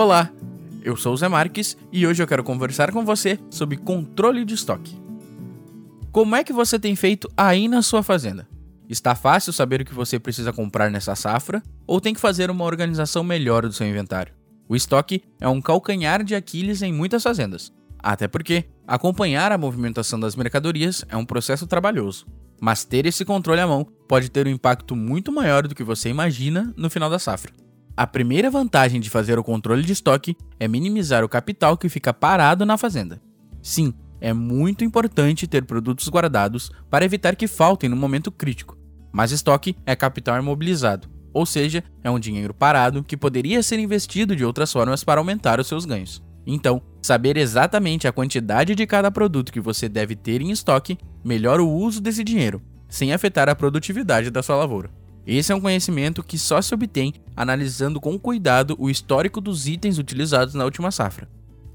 Olá, eu sou o Zé Marques e hoje eu quero conversar com você sobre controle de estoque. Como é que você tem feito aí na sua fazenda? Está fácil saber o que você precisa comprar nessa safra ou tem que fazer uma organização melhor do seu inventário? O estoque é um calcanhar de Aquiles em muitas fazendas, até porque acompanhar a movimentação das mercadorias é um processo trabalhoso. Mas ter esse controle à mão pode ter um impacto muito maior do que você imagina no final da safra. A primeira vantagem de fazer o controle de estoque é minimizar o capital que fica parado na fazenda. Sim, é muito importante ter produtos guardados para evitar que faltem no momento crítico, mas estoque é capital imobilizado, ou seja, é um dinheiro parado que poderia ser investido de outras formas para aumentar os seus ganhos. Então, saber exatamente a quantidade de cada produto que você deve ter em estoque melhora o uso desse dinheiro, sem afetar a produtividade da sua lavoura. Esse é um conhecimento que só se obtém analisando com cuidado o histórico dos itens utilizados na última safra.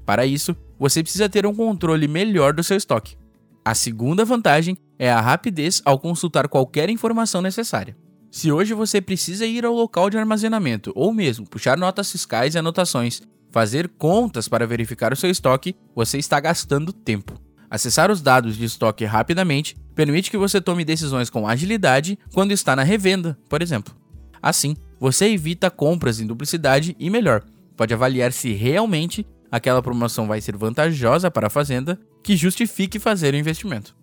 Para isso, você precisa ter um controle melhor do seu estoque. A segunda vantagem é a rapidez ao consultar qualquer informação necessária. Se hoje você precisa ir ao local de armazenamento ou mesmo puxar notas fiscais e anotações, fazer contas para verificar o seu estoque, você está gastando tempo. Acessar os dados de estoque rapidamente permite que você tome decisões com agilidade quando está na revenda, por exemplo. Assim, você evita compras em duplicidade e, melhor, pode avaliar se realmente aquela promoção vai ser vantajosa para a fazenda que justifique fazer o investimento.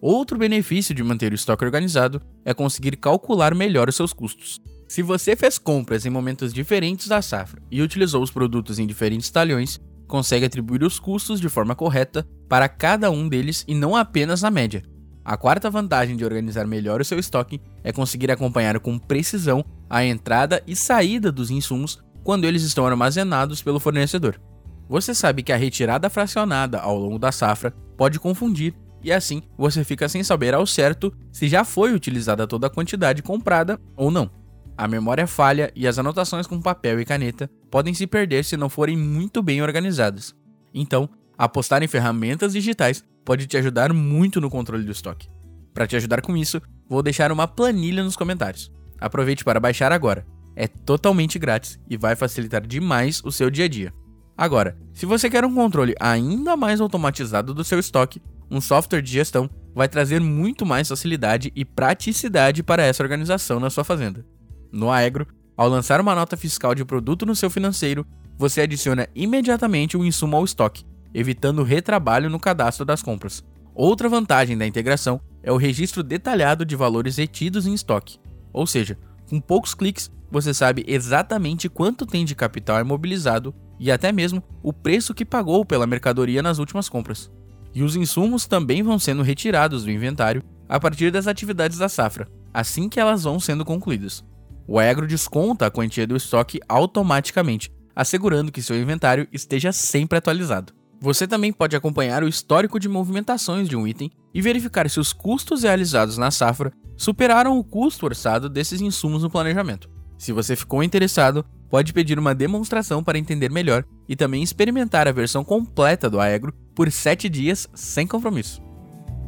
Outro benefício de manter o estoque organizado é conseguir calcular melhor os seus custos. Se você fez compras em momentos diferentes da safra e utilizou os produtos em diferentes talhões, consegue atribuir os custos de forma correta para cada um deles e não apenas a média. A quarta vantagem de organizar melhor o seu estoque é conseguir acompanhar com precisão a entrada e saída dos insumos quando eles estão armazenados pelo fornecedor. Você sabe que a retirada fracionada ao longo da safra pode confundir e assim você fica sem saber ao certo se já foi utilizada toda a quantidade comprada ou não. A memória falha e as anotações com papel e caneta podem se perder se não forem muito bem organizadas. Então, apostar em ferramentas digitais pode te ajudar muito no controle do estoque. Para te ajudar com isso, vou deixar uma planilha nos comentários. Aproveite para baixar agora. É totalmente grátis e vai facilitar demais o seu dia a dia. Agora, se você quer um controle ainda mais automatizado do seu estoque, um software de gestão vai trazer muito mais facilidade e praticidade para essa organização na sua fazenda. No Aegro, ao lançar uma nota fiscal de produto no seu financeiro, você adiciona imediatamente o insumo ao estoque, evitando retrabalho no cadastro das compras. Outra vantagem da integração é o registro detalhado de valores retidos em estoque. Ou seja, com poucos cliques, você sabe exatamente quanto tem de capital imobilizado e até mesmo o preço que pagou pela mercadoria nas últimas compras. E os insumos também vão sendo retirados do inventário a partir das atividades da safra, assim que elas vão sendo concluídas. O Agro desconta a quantia do estoque automaticamente, assegurando que seu inventário esteja sempre atualizado. Você também pode acompanhar o histórico de movimentações de um item e verificar se os custos realizados na safra superaram o custo orçado desses insumos no planejamento. Se você ficou interessado, pode pedir uma demonstração para entender melhor e também experimentar a versão completa do Aegro por 7 dias sem compromisso.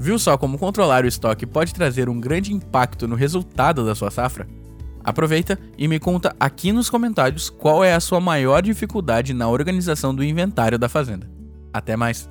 Viu só como controlar o estoque pode trazer um grande impacto no resultado da sua safra? Aproveita e me conta aqui nos comentários qual é a sua maior dificuldade na organização do inventário da fazenda. Até mais!